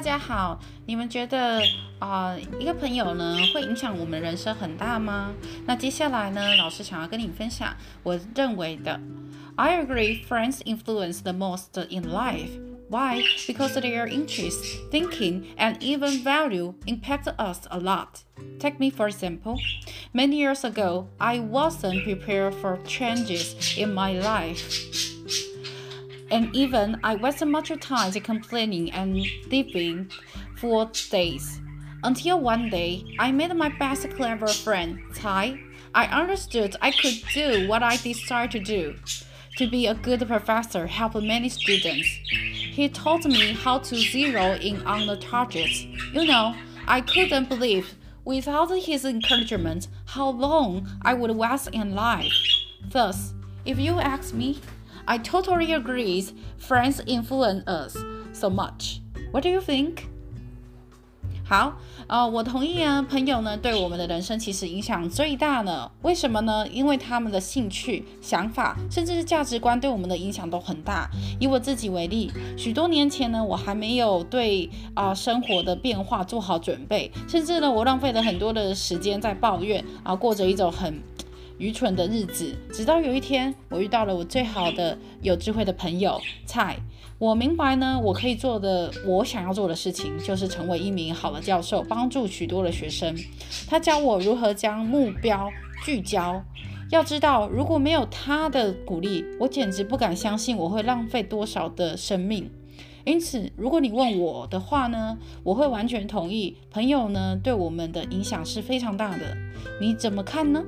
家好。你们觉得啊，一个朋友呢，会影响我们人生很大吗？那接下来呢，老师想要跟你分享我认为的。I agree, friends influence the most in life. Why? Because their interests, thinking, and even value impact us a lot. Take me for example. Many years ago, I wasn't prepared for changes in my life. And even I wasted much time complaining and living for days. Until one day, I met my best clever friend, Tai. I understood I could do what I desired to do to be a good professor, help many students. He taught me how to zero in on the targets. You know, I couldn't believe, without his encouragement, how long I would waste in life. Thus, if you ask me, I totally agree. Friends influence us so much. What do you think? 好，呃，我同意啊。朋友呢，对我们的人生其实影响最大呢。为什么呢？因为他们的兴趣、想法，甚至是价值观，对我们的影响都很大。以我自己为例，许多年前呢，我还没有对啊生活的变化做好准备，甚至呢，我浪费了很多的时间在抱怨啊，过着一种很。愚蠢的日子，直到有一天，我遇到了我最好的、有智慧的朋友蔡。我明白呢，我可以做的，我想要做的事情，就是成为一名好的教授，帮助许多的学生。他教我如何将目标聚焦。要知道，如果没有他的鼓励，我简直不敢相信我会浪费多少的生命。因此，如果你问我的话呢，我会完全同意。朋友呢，对我们的影响是非常大的。你怎么看呢？